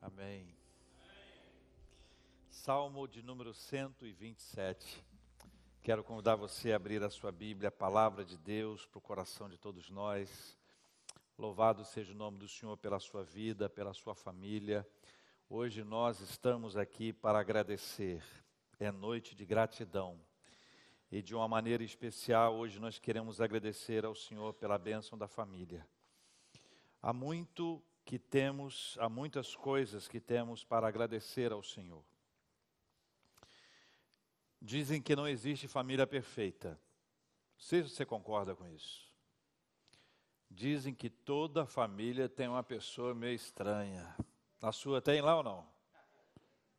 Amém. Salmo de número 127. Quero convidar você a abrir a sua Bíblia, a palavra de Deus, para o coração de todos nós. Louvado seja o nome do Senhor pela sua vida, pela sua família. Hoje nós estamos aqui para agradecer. É noite de gratidão. E de uma maneira especial, hoje nós queremos agradecer ao Senhor pela bênção da família. Há muito que temos, há muitas coisas que temos para agradecer ao Senhor. Dizem que não existe família perfeita. Se você concorda com isso. Dizem que toda família tem uma pessoa meio estranha. A sua tem lá ou não?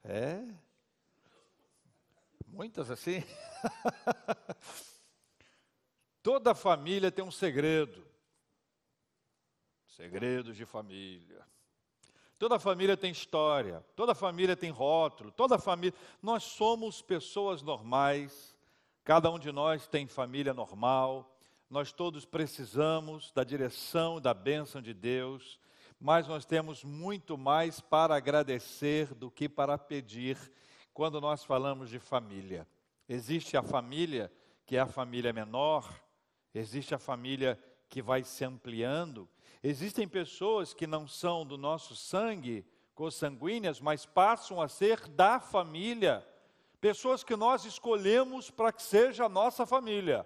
É? Muitas assim? Toda família tem um segredo. Segredos de família. Toda família tem história, toda família tem rótulo, toda família. Nós somos pessoas normais, cada um de nós tem família normal, nós todos precisamos da direção, da bênção de Deus, mas nós temos muito mais para agradecer do que para pedir quando nós falamos de família. Existe a família que é a família menor, existe a família que vai se ampliando, Existem pessoas que não são do nosso sangue, consanguíneas, mas passam a ser da família. Pessoas que nós escolhemos para que seja a nossa família.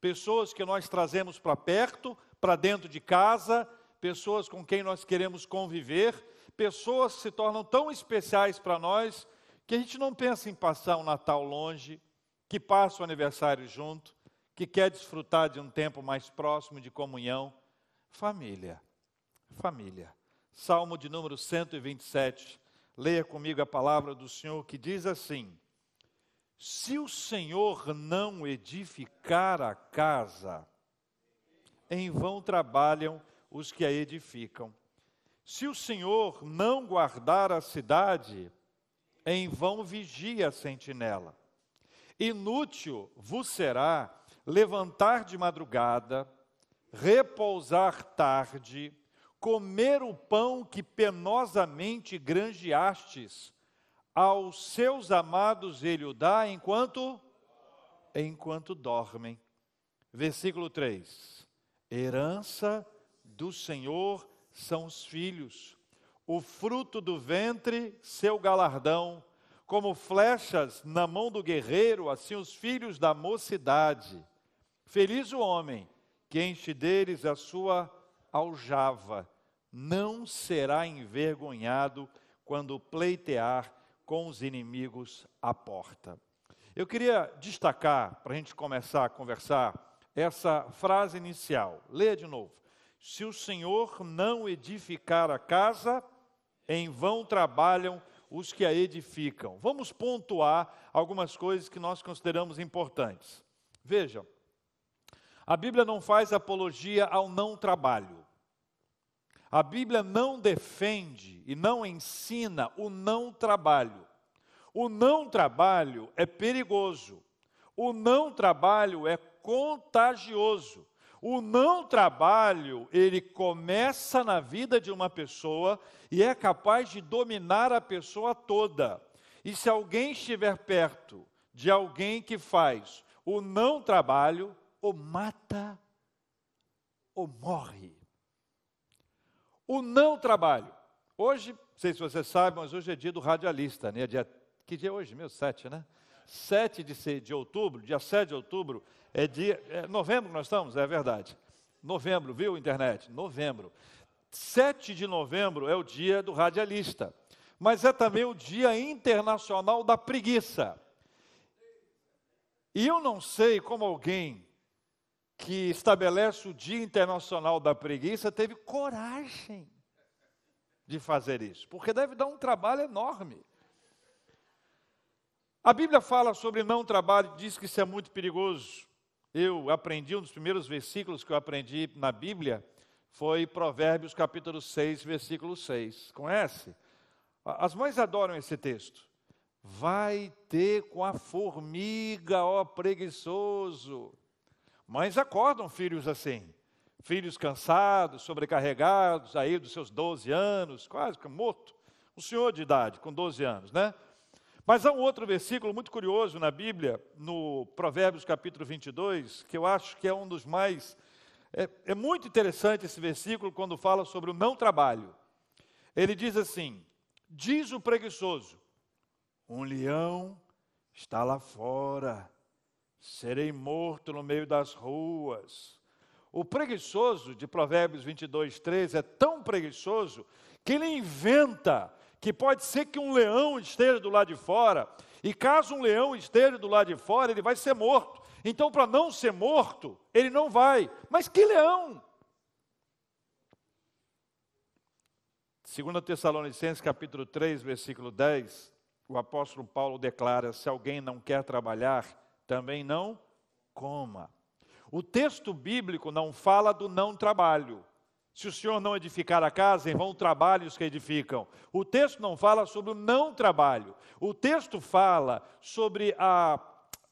Pessoas que nós trazemos para perto, para dentro de casa, pessoas com quem nós queremos conviver, pessoas que se tornam tão especiais para nós que a gente não pensa em passar um Natal longe, que passa o aniversário junto, que quer desfrutar de um tempo mais próximo de comunhão. Família. Família. Salmo de número 127. Leia comigo a palavra do Senhor que diz assim: Se o Senhor não edificar a casa, em vão trabalham os que a edificam. Se o Senhor não guardar a cidade, em vão vigia a sentinela. Inútil vos será levantar de madrugada, repousar tarde, comer o pão que penosamente granjeastes, aos seus amados ele o dá enquanto enquanto dormem. Versículo 3. Herança do Senhor são os filhos, o fruto do ventre, seu galardão, como flechas na mão do guerreiro, assim os filhos da mocidade. Feliz o homem que enche deles a sua aljava, não será envergonhado quando pleitear com os inimigos à porta. Eu queria destacar, para a gente começar a conversar, essa frase inicial. Leia de novo. Se o Senhor não edificar a casa, em vão trabalham os que a edificam. Vamos pontuar algumas coisas que nós consideramos importantes. Vejam, a Bíblia não faz apologia ao não trabalho. A Bíblia não defende e não ensina o não trabalho. O não trabalho é perigoso. O não trabalho é contagioso. O não trabalho, ele começa na vida de uma pessoa e é capaz de dominar a pessoa toda. E se alguém estiver perto de alguém que faz o não trabalho, ou mata ou morre. O não trabalho. Hoje, não sei se você sabe, mas hoje é dia do radialista, né? Dia, que dia é hoje? Meu, 7, né? 7 de, de outubro, dia 7 de outubro, é dia. É novembro nós estamos? É verdade. Novembro, viu, internet? Novembro. 7 de novembro é o dia do radialista. Mas é também o dia internacional da preguiça. E eu não sei como alguém que estabelece o Dia Internacional da Preguiça teve coragem de fazer isso, porque deve dar um trabalho enorme. A Bíblia fala sobre não trabalho, diz que isso é muito perigoso. Eu aprendi, um dos primeiros versículos que eu aprendi na Bíblia foi Provérbios capítulo 6, versículo 6. Conhece? As mães adoram esse texto. Vai ter com a formiga, ó preguiçoso. Mães acordam filhos assim, filhos cansados, sobrecarregados, aí dos seus 12 anos, quase morto, um senhor de idade, com 12 anos, né? Mas há um outro versículo muito curioso na Bíblia, no Provérbios capítulo 22, que eu acho que é um dos mais. É, é muito interessante esse versículo quando fala sobre o não trabalho. Ele diz assim: Diz o preguiçoso, um leão está lá fora, serei morto no meio das ruas. O preguiçoso de Provérbios 22, 13 é tão preguiçoso que ele inventa que pode ser que um leão esteja do lado de fora, e caso um leão esteja do lado de fora, ele vai ser morto. Então, para não ser morto, ele não vai. Mas que leão? 2 Tessalonicenses capítulo 3, versículo 10, o apóstolo Paulo declara: se alguém não quer trabalhar, também não coma. O texto bíblico não fala do não trabalho. Se o Senhor não edificar a casa, em vão trabalhos que edificam. O texto não fala sobre o não trabalho. O texto fala sobre a,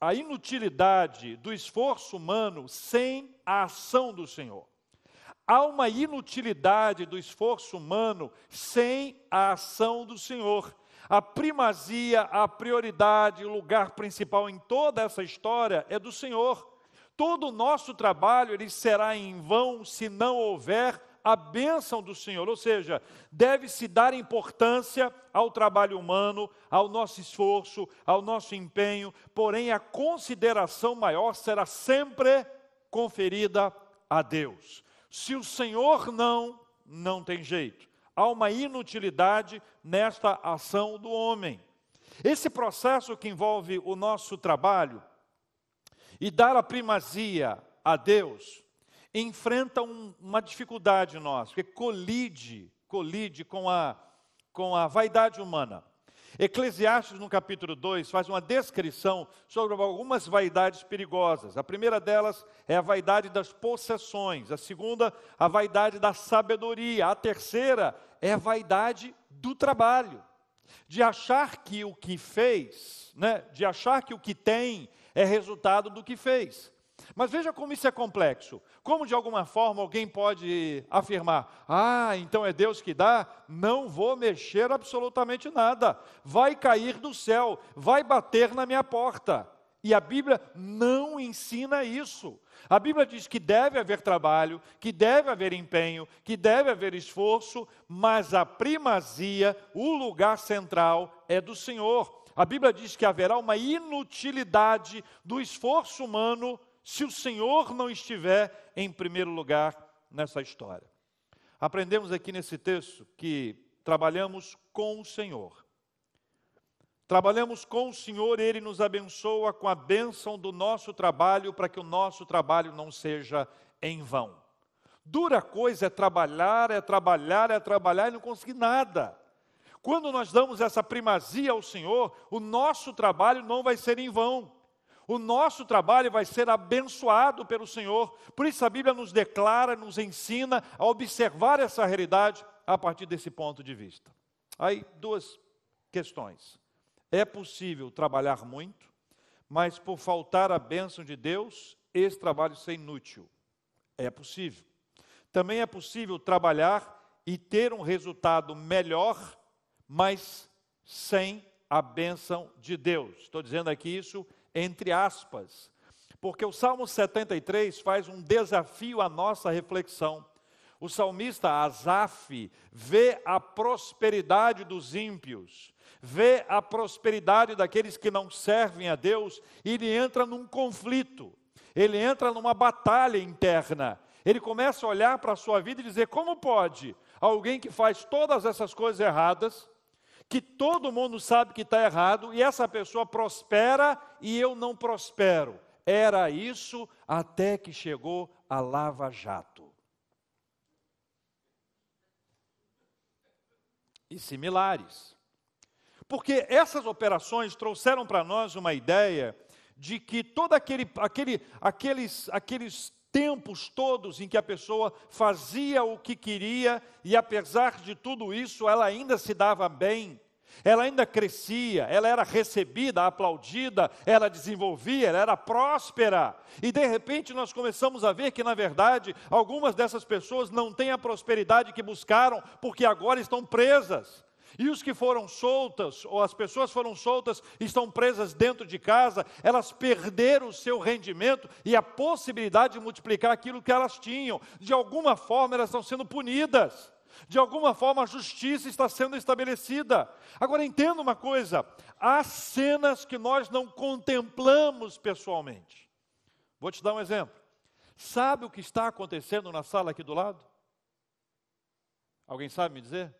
a inutilidade do esforço humano sem a ação do Senhor. Há uma inutilidade do esforço humano sem a ação do Senhor. A primazia, a prioridade, o lugar principal em toda essa história é do Senhor. Todo o nosso trabalho ele será em vão se não houver a bênção do Senhor, ou seja, deve-se dar importância ao trabalho humano, ao nosso esforço, ao nosso empenho, porém a consideração maior será sempre conferida a Deus. Se o Senhor não, não tem jeito. Há uma inutilidade nesta ação do homem. Esse processo que envolve o nosso trabalho e dar a primazia a Deus, enfrenta um, uma dificuldade nossa, porque colide, colide com a, com a vaidade humana. Eclesiastes, no capítulo 2, faz uma descrição sobre algumas vaidades perigosas. A primeira delas é a vaidade das possessões, a segunda, a vaidade da sabedoria, a terceira é a vaidade do trabalho, de achar que o que fez, né, de achar que o que tem é resultado do que fez. Mas veja como isso é complexo. Como de alguma forma alguém pode afirmar: ah, então é Deus que dá? Não vou mexer absolutamente nada. Vai cair do céu, vai bater na minha porta. E a Bíblia não ensina isso. A Bíblia diz que deve haver trabalho, que deve haver empenho, que deve haver esforço, mas a primazia, o lugar central é do Senhor. A Bíblia diz que haverá uma inutilidade do esforço humano se o Senhor não estiver em primeiro lugar nessa história. Aprendemos aqui nesse texto que trabalhamos com o Senhor. Trabalhamos com o Senhor, Ele nos abençoa com a bênção do nosso trabalho, para que o nosso trabalho não seja em vão. Dura coisa é trabalhar, é trabalhar, é trabalhar e não conseguir nada. Quando nós damos essa primazia ao Senhor, o nosso trabalho não vai ser em vão o nosso trabalho vai ser abençoado pelo Senhor. Por isso a Bíblia nos declara, nos ensina a observar essa realidade a partir desse ponto de vista. Aí, duas questões. É possível trabalhar muito, mas por faltar a bênção de Deus, esse trabalho ser inútil. É possível. Também é possível trabalhar e ter um resultado melhor, mas sem a bênção de Deus. Estou dizendo aqui isso entre aspas, porque o Salmo 73 faz um desafio à nossa reflexão. O salmista Asaf vê a prosperidade dos ímpios, vê a prosperidade daqueles que não servem a Deus, e ele entra num conflito, ele entra numa batalha interna. Ele começa a olhar para a sua vida e dizer: como pode alguém que faz todas essas coisas erradas, que todo mundo sabe que está errado e essa pessoa prospera e eu não prospero. Era isso até que chegou a Lava Jato. E similares. Porque essas operações trouxeram para nós uma ideia de que todo aquele, aquele, aqueles, aqueles tempos todos em que a pessoa fazia o que queria e apesar de tudo isso, ela ainda se dava bem, ela ainda crescia, ela era recebida, aplaudida, ela desenvolvia, ela era próspera. E de repente nós começamos a ver que, na verdade, algumas dessas pessoas não têm a prosperidade que buscaram, porque agora estão presas. E os que foram soltas, ou as pessoas foram soltas, estão presas dentro de casa, elas perderam o seu rendimento e a possibilidade de multiplicar aquilo que elas tinham. De alguma forma, elas estão sendo punidas. De alguma forma, a justiça está sendo estabelecida. Agora, entenda uma coisa: há cenas que nós não contemplamos pessoalmente. Vou te dar um exemplo. Sabe o que está acontecendo na sala aqui do lado? Alguém sabe me dizer?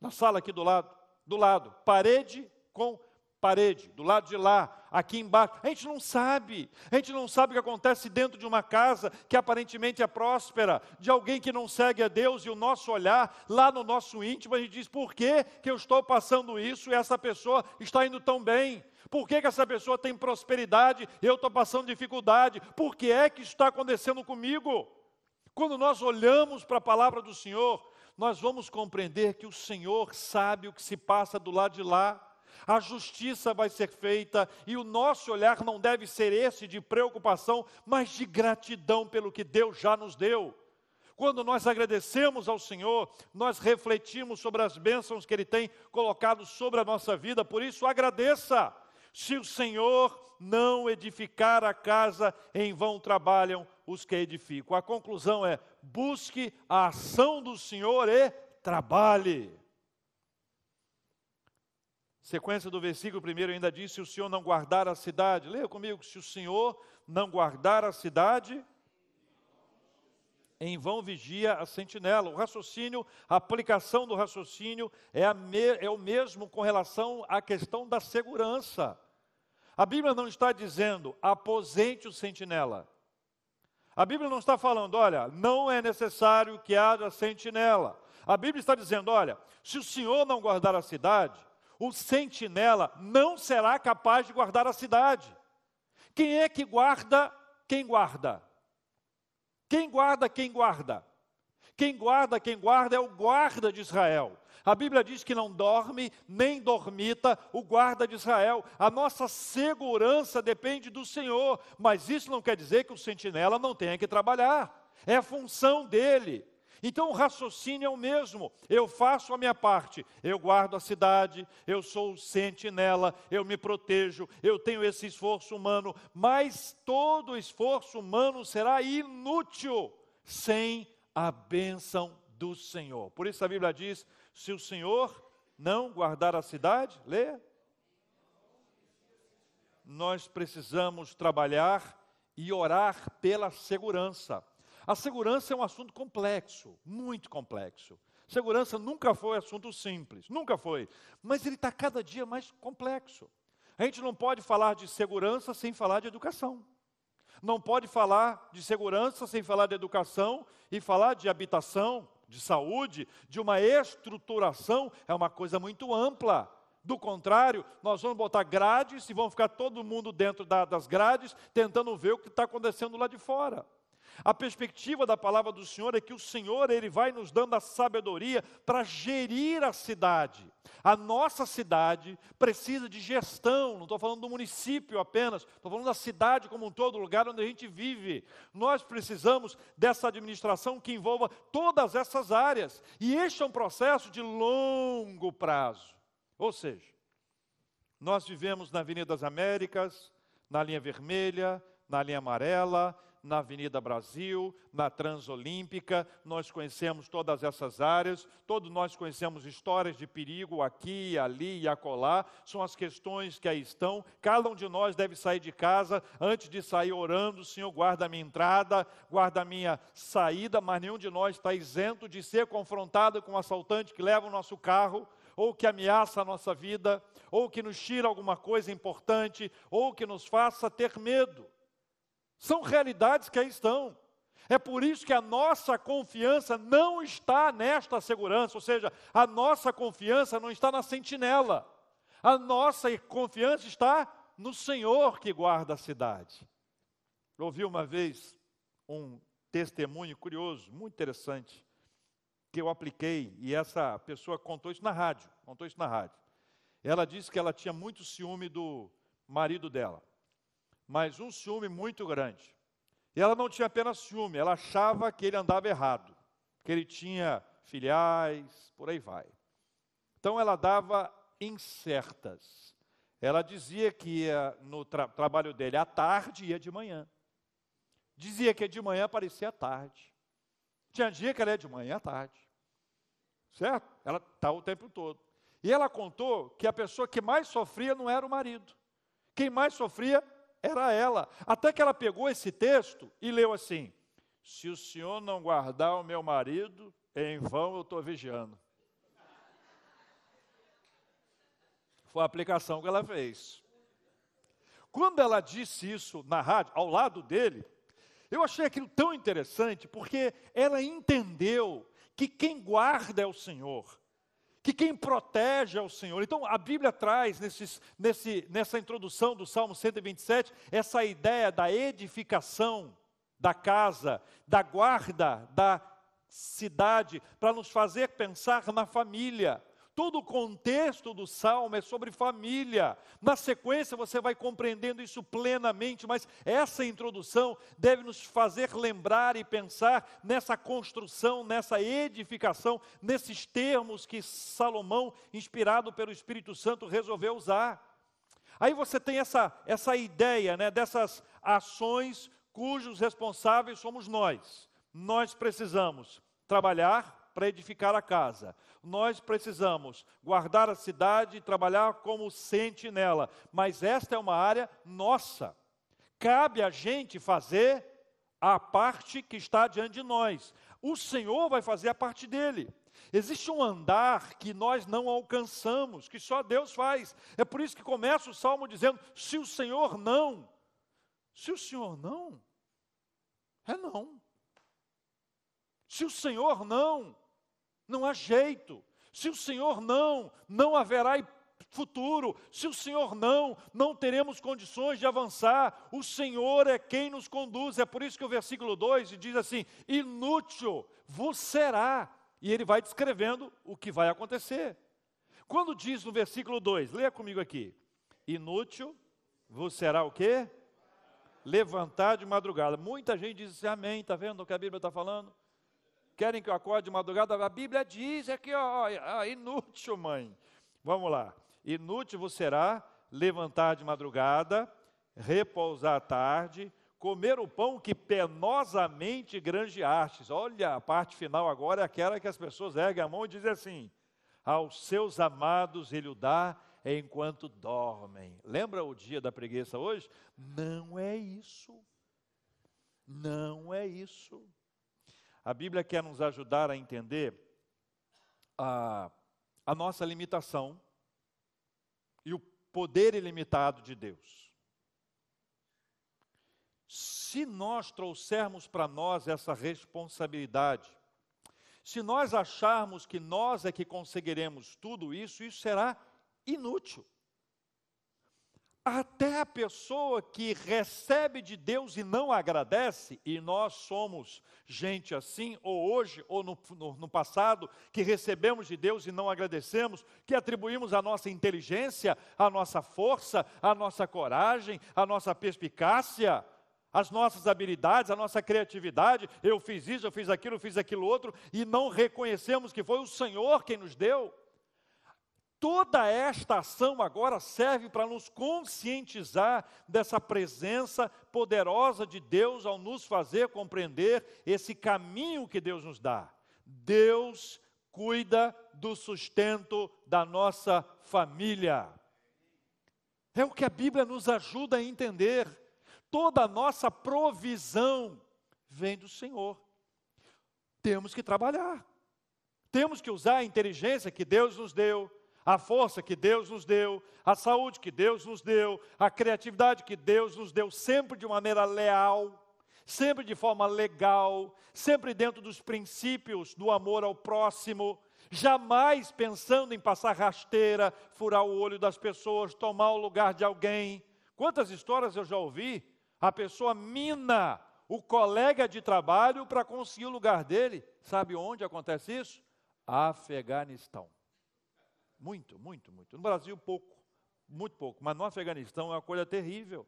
Na sala aqui do lado, do lado, parede com parede, do lado de lá, aqui embaixo. A gente não sabe. A gente não sabe o que acontece dentro de uma casa que aparentemente é próspera, de alguém que não segue a Deus e o nosso olhar lá no nosso íntimo, a gente diz: por que, que eu estou passando isso e essa pessoa está indo tão bem? Por que, que essa pessoa tem prosperidade e eu estou passando dificuldade? Por que é que isso está acontecendo comigo? Quando nós olhamos para a palavra do Senhor, nós vamos compreender que o Senhor sabe o que se passa do lado de lá a justiça vai ser feita e o nosso olhar não deve ser esse de preocupação, mas de gratidão pelo que Deus já nos deu. Quando nós agradecemos ao Senhor, nós refletimos sobre as bênçãos que Ele tem colocado sobre a nossa vida, por isso agradeça. Se o Senhor não edificar a casa, em vão trabalham os que edificam. A conclusão é: busque a ação do Senhor e trabalhe. Sequência do versículo primeiro ainda diz: se o Senhor não guardar a cidade, leia comigo, se o Senhor não guardar a cidade, em vão vigia a sentinela. O raciocínio, a aplicação do raciocínio é, me, é o mesmo com relação à questão da segurança. A Bíblia não está dizendo aposente o sentinela. A Bíblia não está falando, olha, não é necessário que haja sentinela. A Bíblia está dizendo, olha, se o Senhor não guardar a cidade, o sentinela não será capaz de guardar a cidade. Quem é que guarda? Quem guarda? Quem guarda? Quem guarda? Quem guarda, quem guarda é o guarda de Israel. A Bíblia diz que não dorme nem dormita o guarda de Israel. A nossa segurança depende do Senhor, mas isso não quer dizer que o sentinela não tenha que trabalhar. É função dele. Então o raciocínio é o mesmo. Eu faço a minha parte, eu guardo a cidade, eu sou sentinela, eu me protejo, eu tenho esse esforço humano, mas todo esforço humano será inútil sem a bênção do Senhor. Por isso a Bíblia diz: se o Senhor não guardar a cidade, leia. Nós precisamos trabalhar e orar pela segurança. A segurança é um assunto complexo, muito complexo. Segurança nunca foi assunto simples, nunca foi. Mas ele está cada dia mais complexo. A gente não pode falar de segurança sem falar de educação. Não pode falar de segurança sem falar de educação e falar de habitação, de saúde, de uma estruturação, é uma coisa muito ampla. Do contrário, nós vamos botar grades e vão ficar todo mundo dentro da, das grades, tentando ver o que está acontecendo lá de fora. A perspectiva da palavra do Senhor é que o Senhor ele vai nos dando a sabedoria para gerir a cidade. A nossa cidade precisa de gestão, não estou falando do município apenas, estou falando da cidade como um todo, lugar onde a gente vive. Nós precisamos dessa administração que envolva todas essas áreas. E este é um processo de longo prazo. Ou seja, nós vivemos na Avenida das Américas, na linha vermelha, na linha amarela, na Avenida Brasil, na Transolímpica, nós conhecemos todas essas áreas, todos nós conhecemos histórias de perigo aqui, ali e acolá, são as questões que aí estão. Cada um de nós deve sair de casa antes de sair orando, Senhor, guarda a minha entrada, guarda a minha saída, mas nenhum de nós está isento de ser confrontado com um assaltante que leva o nosso carro ou que ameaça a nossa vida, ou que nos tira alguma coisa importante, ou que nos faça ter medo. São realidades que aí estão. É por isso que a nossa confiança não está nesta segurança, ou seja, a nossa confiança não está na sentinela. A nossa confiança está no Senhor que guarda a cidade. Eu ouvi uma vez um testemunho curioso, muito interessante, que eu apliquei, e essa pessoa contou isso na rádio, contou isso na rádio. Ela disse que ela tinha muito ciúme do marido dela mas um ciúme muito grande. E ela não tinha apenas ciúme, ela achava que ele andava errado, que ele tinha filiais, por aí vai. Então ela dava incertas. Ela dizia que ia no tra trabalho dele à tarde e ia de manhã. Dizia que de manhã aparecia à tarde. Tinha dia que ela ia de manhã à tarde. Certo? Ela está o tempo todo. E ela contou que a pessoa que mais sofria não era o marido. Quem mais sofria era ela. Até que ela pegou esse texto e leu assim: Se o senhor não guardar o meu marido, em vão eu estou vigiando. Foi a aplicação que ela fez. Quando ela disse isso na rádio, ao lado dele, eu achei aquilo tão interessante, porque ela entendeu que quem guarda é o Senhor, que quem protege é o Senhor. Então a Bíblia traz nesses, nesse, nessa introdução do Salmo 127 essa ideia da edificação da casa, da guarda da cidade, para nos fazer pensar na família. Todo o contexto do salmo é sobre família. Na sequência você vai compreendendo isso plenamente, mas essa introdução deve nos fazer lembrar e pensar nessa construção, nessa edificação, nesses termos que Salomão, inspirado pelo Espírito Santo, resolveu usar. Aí você tem essa, essa ideia né, dessas ações cujos responsáveis somos nós. Nós precisamos trabalhar, para edificar a casa. Nós precisamos guardar a cidade e trabalhar como sentinela, mas esta é uma área nossa. Cabe a gente fazer a parte que está diante de nós. O Senhor vai fazer a parte dele. Existe um andar que nós não alcançamos, que só Deus faz. É por isso que começa o salmo dizendo: se o Senhor não, se o Senhor não, é não. Se o Senhor não, não há jeito. Se o Senhor não, não haverá futuro. Se o Senhor não, não teremos condições de avançar. O Senhor é quem nos conduz. É por isso que o versículo 2 diz assim: inútil vos será. E ele vai descrevendo o que vai acontecer. Quando diz no versículo 2, leia comigo aqui: inútil vos será o quê? Levantar de madrugada. Muita gente diz assim, amém, está vendo o que a Bíblia está falando? Querem que eu acorde de madrugada? A Bíblia diz aqui, ó, ó, inútil, mãe. Vamos lá. Inútil será levantar de madrugada, repousar à tarde, comer o pão que penosamente granjeastes. Olha, a parte final agora é aquela que as pessoas erguem a mão e dizem assim: aos seus amados ele o dá enquanto dormem. Lembra o dia da preguiça hoje? Não é isso. Não é isso. A Bíblia quer nos ajudar a entender a, a nossa limitação e o poder ilimitado de Deus. Se nós trouxermos para nós essa responsabilidade, se nós acharmos que nós é que conseguiremos tudo isso, isso será inútil. Até a pessoa que recebe de Deus e não agradece, e nós somos gente assim, ou hoje, ou no, no, no, passado, que recebemos de Deus e não agradecemos, que atribuímos a nossa inteligência, a nossa força, a nossa coragem, a nossa perspicácia, as nossas habilidades, a nossa criatividade, eu fiz isso, eu fiz aquilo, eu fiz aquilo outro, e não reconhecemos que foi o Senhor quem nos deu. Toda esta ação agora serve para nos conscientizar dessa presença poderosa de Deus ao nos fazer compreender esse caminho que Deus nos dá. Deus cuida do sustento da nossa família. É o que a Bíblia nos ajuda a entender. Toda a nossa provisão vem do Senhor. Temos que trabalhar. Temos que usar a inteligência que Deus nos deu a força que Deus nos deu, a saúde que Deus nos deu, a criatividade que Deus nos deu, sempre de maneira leal, sempre de forma legal, sempre dentro dos princípios do amor ao próximo, jamais pensando em passar rasteira, furar o olho das pessoas, tomar o lugar de alguém. Quantas histórias eu já ouvi? A pessoa mina o colega de trabalho para conseguir o lugar dele. Sabe onde acontece isso? Afeganistão. Muito, muito, muito. No Brasil, pouco, muito pouco, mas no Afeganistão é uma coisa terrível.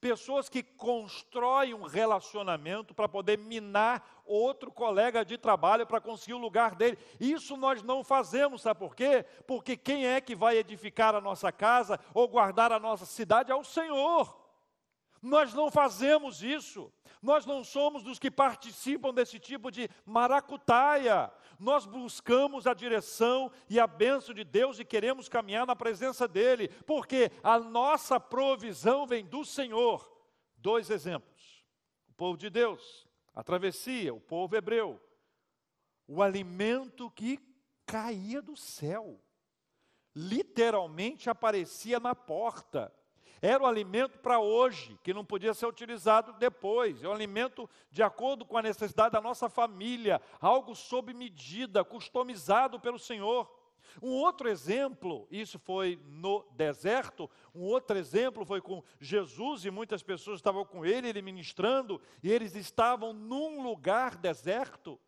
pessoas que constroem um relacionamento para poder minar outro colega de trabalho para conseguir o lugar dele. Isso nós não fazemos, sabe por quê? Porque quem é que vai edificar a nossa casa ou guardar a nossa cidade é o Senhor. Nós não fazemos isso. Nós não somos dos que participam desse tipo de maracutaia. Nós buscamos a direção e a bênção de Deus e queremos caminhar na presença dEle, porque a nossa provisão vem do Senhor. Dois exemplos: o povo de Deus, a travessia, o povo hebreu, o alimento que caía do céu, literalmente aparecia na porta. Era o alimento para hoje, que não podia ser utilizado depois. É um alimento de acordo com a necessidade da nossa família, algo sob medida, customizado pelo Senhor. Um outro exemplo, isso foi no deserto, um outro exemplo foi com Jesus e muitas pessoas estavam com ele, ele ministrando, e eles estavam num lugar deserto.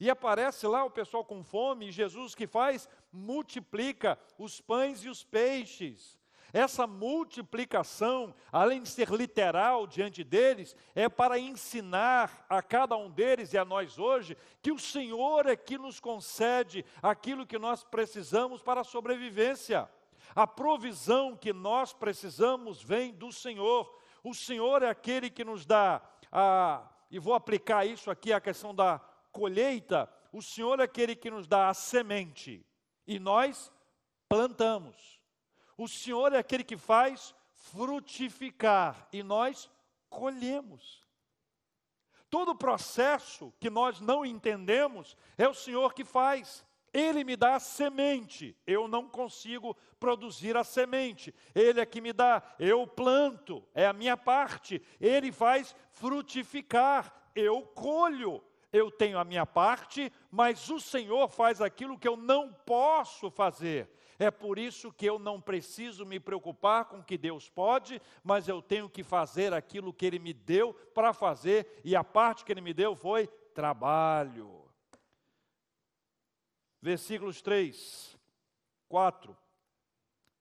E aparece lá o pessoal com fome, e Jesus que faz? Multiplica os pães e os peixes. Essa multiplicação, além de ser literal diante deles, é para ensinar a cada um deles e a nós hoje que o Senhor é que nos concede aquilo que nós precisamos para a sobrevivência. A provisão que nós precisamos vem do Senhor. O Senhor é aquele que nos dá a, e vou aplicar isso aqui a questão da colheita. O Senhor é aquele que nos dá a semente e nós plantamos. O Senhor é aquele que faz frutificar e nós colhemos. Todo o processo que nós não entendemos é o Senhor que faz. Ele me dá a semente, eu não consigo produzir a semente. Ele é que me dá, eu planto, é a minha parte. Ele faz frutificar, eu colho. Eu tenho a minha parte, mas o Senhor faz aquilo que eu não posso fazer. É por isso que eu não preciso me preocupar com o que Deus pode, mas eu tenho que fazer aquilo que Ele me deu para fazer, e a parte que Ele me deu foi trabalho. Versículos 3, 4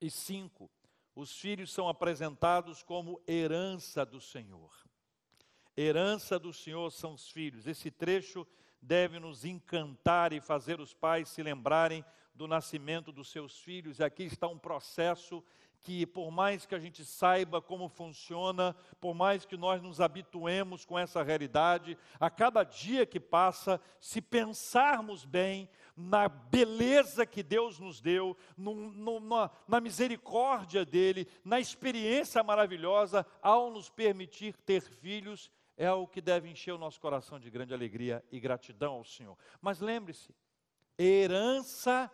e 5. Os filhos são apresentados como herança do Senhor. Herança do Senhor são os filhos. Esse trecho deve nos encantar e fazer os pais se lembrarem do nascimento dos seus filhos. E aqui está um processo que, por mais que a gente saiba como funciona, por mais que nós nos habituemos com essa realidade, a cada dia que passa, se pensarmos bem na beleza que Deus nos deu, no, no, na, na misericórdia dEle, na experiência maravilhosa, ao nos permitir ter filhos, é o que deve encher o nosso coração de grande alegria e gratidão ao Senhor. Mas lembre-se, herança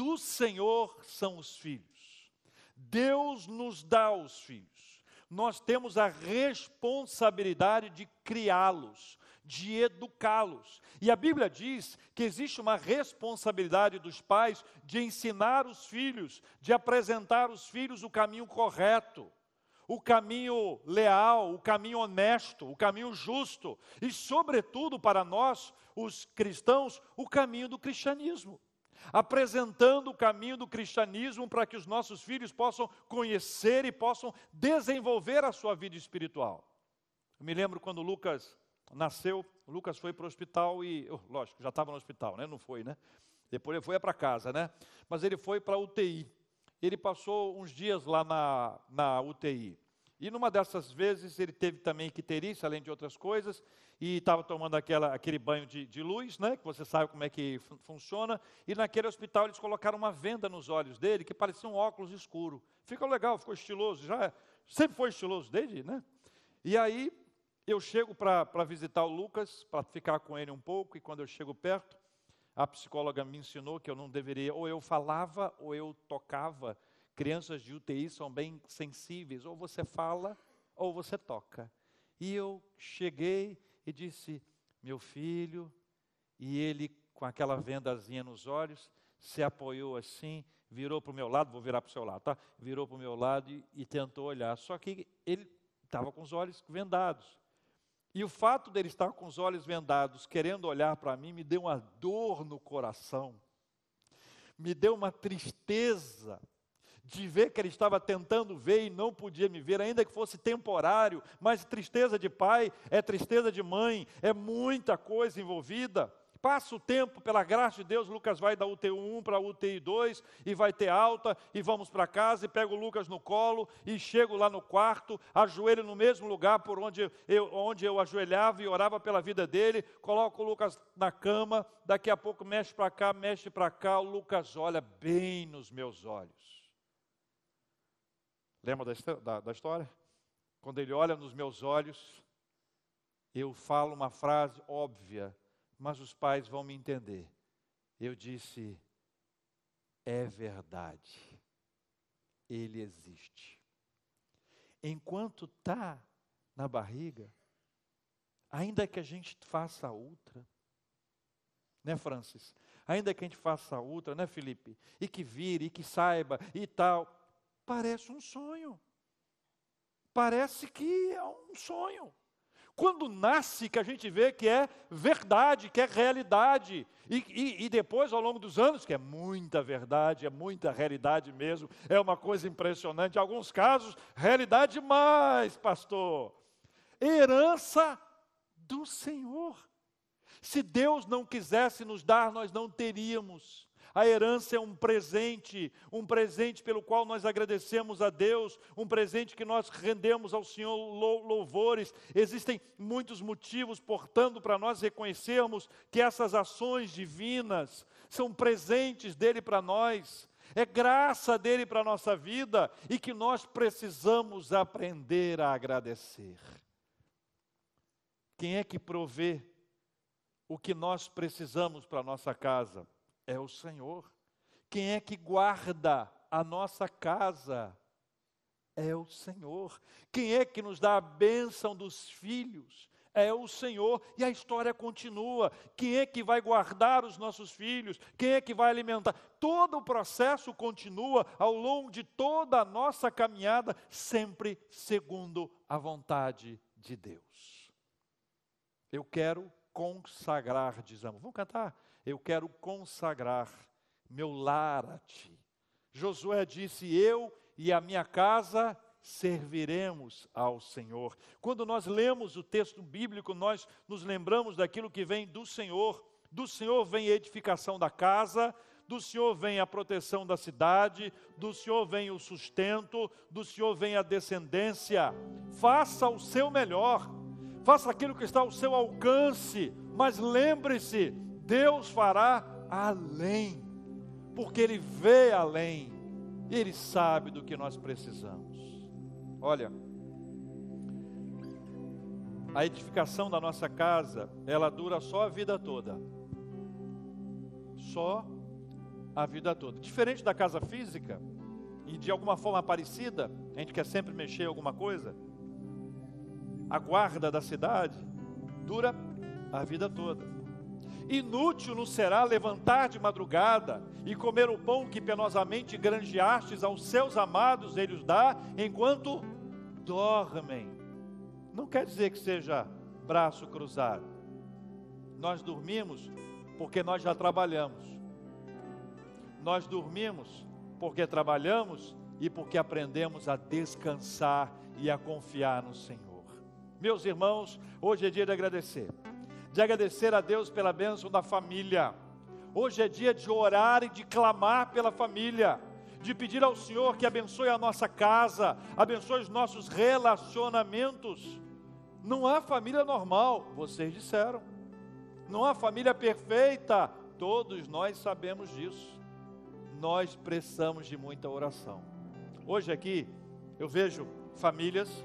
do Senhor são os filhos. Deus nos dá os filhos. Nós temos a responsabilidade de criá-los, de educá-los. E a Bíblia diz que existe uma responsabilidade dos pais de ensinar os filhos, de apresentar os filhos o caminho correto, o caminho leal, o caminho honesto, o caminho justo e, sobretudo, para nós, os cristãos, o caminho do cristianismo apresentando o caminho do cristianismo para que os nossos filhos possam conhecer e possam desenvolver a sua vida espiritual. Eu me lembro quando Lucas nasceu, Lucas foi para o hospital e, oh, lógico, já estava no hospital, né? Não foi, né? Depois ele foi para casa, né? Mas ele foi para a UTI. Ele passou uns dias lá na, na UTI. E numa dessas vezes ele teve também isso, além de outras coisas, e estava tomando aquela, aquele banho de, de, luz, né, que você sabe como é que fun funciona, e naquele hospital eles colocaram uma venda nos olhos dele que parecia um óculos escuro. Ficou legal, ficou estiloso, já sempre foi estiloso desde, né? E aí eu chego para visitar o Lucas, para ficar com ele um pouco, e quando eu chego perto, a psicóloga me ensinou que eu não deveria, ou eu falava, ou eu tocava Crianças de UTI são bem sensíveis, ou você fala ou você toca. E eu cheguei e disse: Meu filho, e ele, com aquela vendazinha nos olhos, se apoiou assim, virou para o meu lado, vou virar para o seu lado, tá? Virou para o meu lado e, e tentou olhar. Só que ele estava com os olhos vendados. E o fato dele estar com os olhos vendados, querendo olhar para mim, me deu uma dor no coração, me deu uma tristeza, de ver que ele estava tentando ver e não podia me ver, ainda que fosse temporário, mas tristeza de pai é tristeza de mãe, é muita coisa envolvida. Passa o tempo, pela graça de Deus, Lucas vai da UTI 1 para a UTI 2 e vai ter alta, e vamos para casa, e pego o Lucas no colo, e chego lá no quarto, ajoelho no mesmo lugar por onde eu, onde eu ajoelhava e orava pela vida dele, coloco o Lucas na cama, daqui a pouco mexe para cá, mexe para cá, o Lucas olha bem nos meus olhos. Lembra da, da, da história? Quando ele olha nos meus olhos, eu falo uma frase óbvia, mas os pais vão me entender. Eu disse: é verdade, ele existe. Enquanto está na barriga, ainda que a gente faça outra, né, Francis? Ainda que a gente faça outra, né, Felipe? E que vire, e que saiba, e tal. Parece um sonho. Parece que é um sonho. Quando nasce, que a gente vê que é verdade, que é realidade. E, e, e, depois, ao longo dos anos, que é muita verdade, é muita realidade mesmo, é uma coisa impressionante. Em alguns casos, realidade mais, pastor. Herança do Senhor. Se Deus não quisesse nos dar, nós não teríamos. A herança é um presente, um presente pelo qual nós agradecemos a Deus, um presente que nós rendemos ao Senhor louvores. Existem muitos motivos, portanto, para nós reconhecermos que essas ações divinas são presentes dele para nós. É graça dele para a nossa vida e que nós precisamos aprender a agradecer. Quem é que provê o que nós precisamos para a nossa casa? É o Senhor. Quem é que guarda a nossa casa? É o Senhor. Quem é que nos dá a bênção dos filhos? É o Senhor. E a história continua. Quem é que vai guardar os nossos filhos? Quem é que vai alimentar? Todo o processo continua ao longo de toda a nossa caminhada, sempre segundo a vontade de Deus. Eu quero consagrar, dizemos. Vamos cantar? Eu quero consagrar meu lar a ti. Josué disse: Eu e a minha casa serviremos ao Senhor. Quando nós lemos o texto bíblico, nós nos lembramos daquilo que vem do Senhor. Do Senhor vem a edificação da casa, do Senhor vem a proteção da cidade, do Senhor vem o sustento, do Senhor vem a descendência. Faça o seu melhor, faça aquilo que está ao seu alcance, mas lembre-se, Deus fará além, porque Ele vê além, Ele sabe do que nós precisamos. Olha, a edificação da nossa casa, ela dura só a vida toda. Só a vida toda. Diferente da casa física, e de alguma forma parecida, a gente quer sempre mexer em alguma coisa, a guarda da cidade dura a vida toda. Inútil nos será levantar de madrugada e comer o pão que penosamente granjeastes aos seus amados, ele os dá, enquanto dormem. Não quer dizer que seja braço cruzado. Nós dormimos porque nós já trabalhamos. Nós dormimos porque trabalhamos e porque aprendemos a descansar e a confiar no Senhor. Meus irmãos, hoje é dia de agradecer de agradecer a Deus pela bênção da família. Hoje é dia de orar e de clamar pela família, de pedir ao Senhor que abençoe a nossa casa, abençoe os nossos relacionamentos. Não há família normal, vocês disseram. Não há família perfeita, todos nós sabemos disso. Nós precisamos de muita oração. Hoje aqui eu vejo famílias,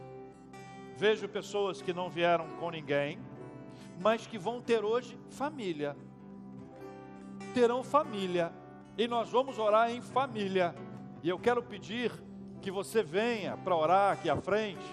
vejo pessoas que não vieram com ninguém, mas que vão ter hoje família. Terão família. E nós vamos orar em família. E eu quero pedir que você venha para orar aqui à frente,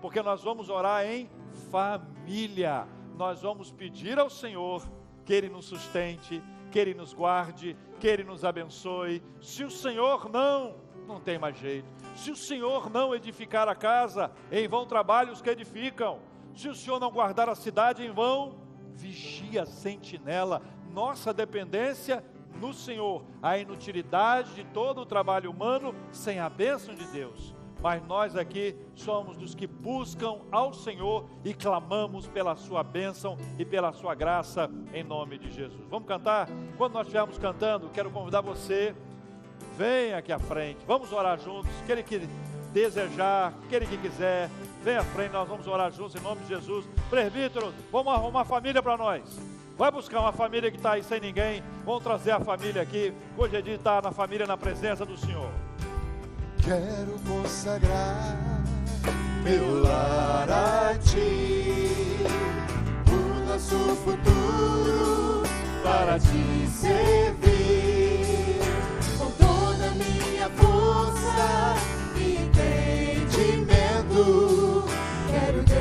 porque nós vamos orar em família. Nós vamos pedir ao Senhor que Ele nos sustente, que Ele nos guarde, que Ele nos abençoe. Se o Senhor não, não tem mais jeito. Se o Senhor não edificar a casa, em vão trabalhos que edificam. Se o Senhor não guardar a cidade em vão, vigia, sentinela. Nossa dependência no Senhor a inutilidade de todo o trabalho humano sem a bênção de Deus. Mas nós aqui somos dos que buscam ao Senhor e clamamos pela sua bênção e pela sua graça em nome de Jesus. Vamos cantar? Quando nós estivermos cantando, quero convidar você, venha aqui à frente, vamos orar juntos. Aquele que desejar, aquele que quiser, vem à frente, nós vamos orar juntos em nome de Jesus. Presbítero, vamos arrumar família para nós. Vai buscar uma família que está aí sem ninguém. Vamos trazer a família aqui. Hoje é dia de estar na família, na presença do Senhor. Quero consagrar meu lar a ti, o nosso futuro para te servir com toda a minha força e entendimento. Quero dedicar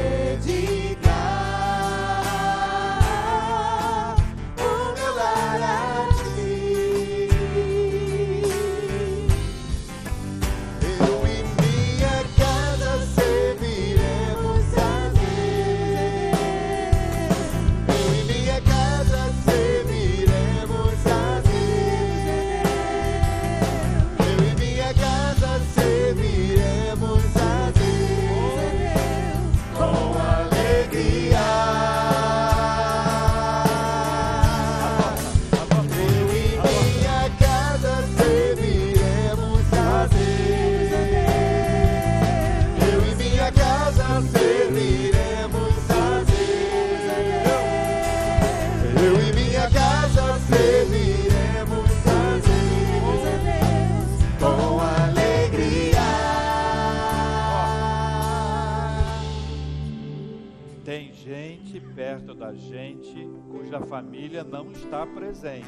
gente cuja família não está presente.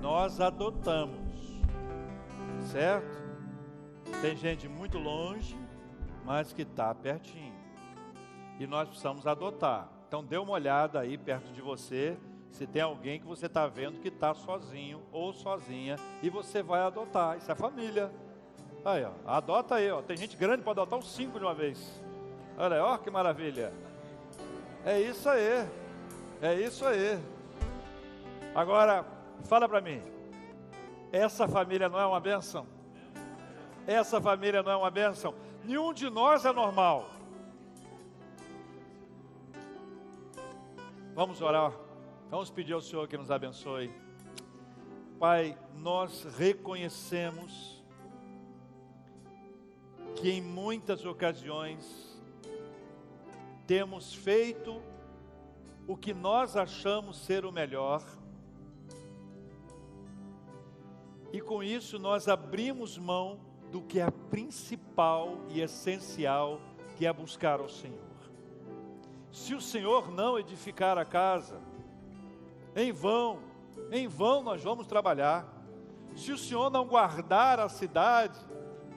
Nós adotamos, certo? Tem gente muito longe, mas que está pertinho. E nós precisamos adotar. Então dê uma olhada aí perto de você, se tem alguém que você está vendo que está sozinho ou sozinha e você vai adotar. Isso é família. Aí, ó, adota aí, ó. Tem gente grande para adotar uns cinco de uma vez. Olha ó que maravilha. É isso aí. É isso aí. Agora, fala para mim. Essa família não é uma bênção? Essa família não é uma bênção? Nenhum de nós é normal. Vamos orar. Vamos pedir ao Senhor que nos abençoe. Pai, nós reconhecemos que em muitas ocasiões temos feito o que nós achamos ser o melhor, e com isso nós abrimos mão do que é principal e essencial, que é buscar ao Senhor. Se o Senhor não edificar a casa, em vão, em vão nós vamos trabalhar. Se o Senhor não guardar a cidade,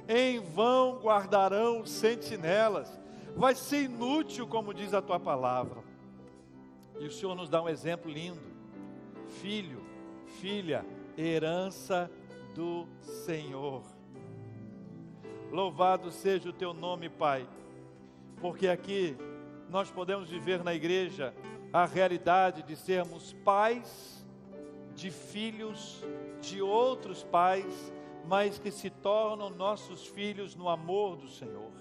em vão guardarão os sentinelas. Vai ser inútil, como diz a tua palavra. E o Senhor nos dá um exemplo lindo. Filho, filha, herança do Senhor. Louvado seja o teu nome, Pai, porque aqui nós podemos viver na igreja a realidade de sermos pais de filhos de outros pais, mas que se tornam nossos filhos no amor do Senhor.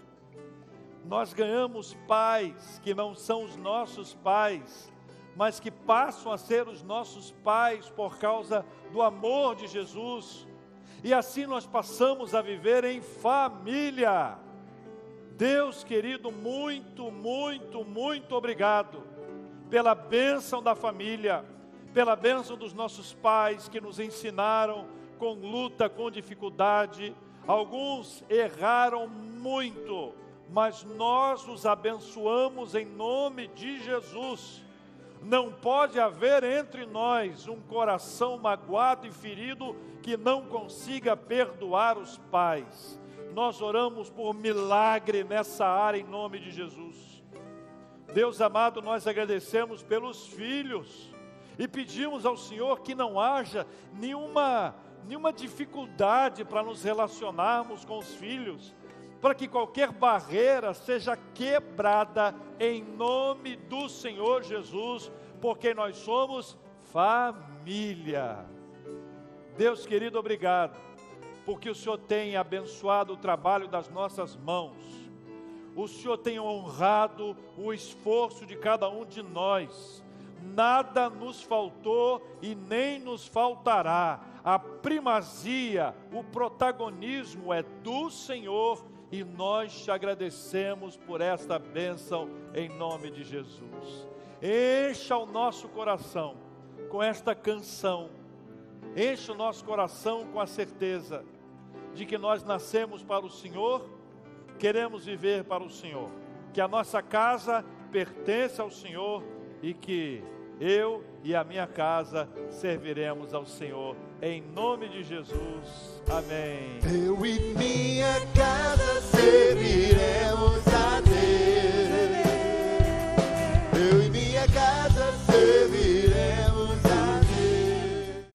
Nós ganhamos pais que não são os nossos pais, mas que passam a ser os nossos pais por causa do amor de Jesus. E assim nós passamos a viver em família. Deus querido, muito, muito, muito obrigado pela bênção da família, pela bênção dos nossos pais que nos ensinaram com luta, com dificuldade. Alguns erraram muito, mas nós os abençoamos em nome de Jesus. Não pode haver entre nós um coração magoado e ferido que não consiga perdoar os pais. Nós oramos por milagre nessa área em nome de Jesus. Deus amado, nós agradecemos pelos filhos e pedimos ao Senhor que não haja nenhuma, nenhuma dificuldade para nos relacionarmos com os filhos, para que qualquer barreira seja quebrada em nome do Senhor Jesus, porque nós somos família. Deus querido, obrigado, porque o Senhor tem abençoado o trabalho das nossas mãos. O Senhor tem honrado o esforço de cada um de nós. Nada nos faltou e nem nos faltará. A primazia, o protagonismo é do Senhor e nós te agradecemos por esta bênção em nome de Jesus. Encha o nosso coração com esta canção, enche o nosso coração com a certeza de que nós nascemos para o Senhor, queremos viver para o Senhor, que a nossa casa pertence ao Senhor e que eu e a minha casa serviremos ao Senhor. Em nome de Jesus. Amém. Eu e minha casa serviremos a Deus. Eu e minha casa serviremos.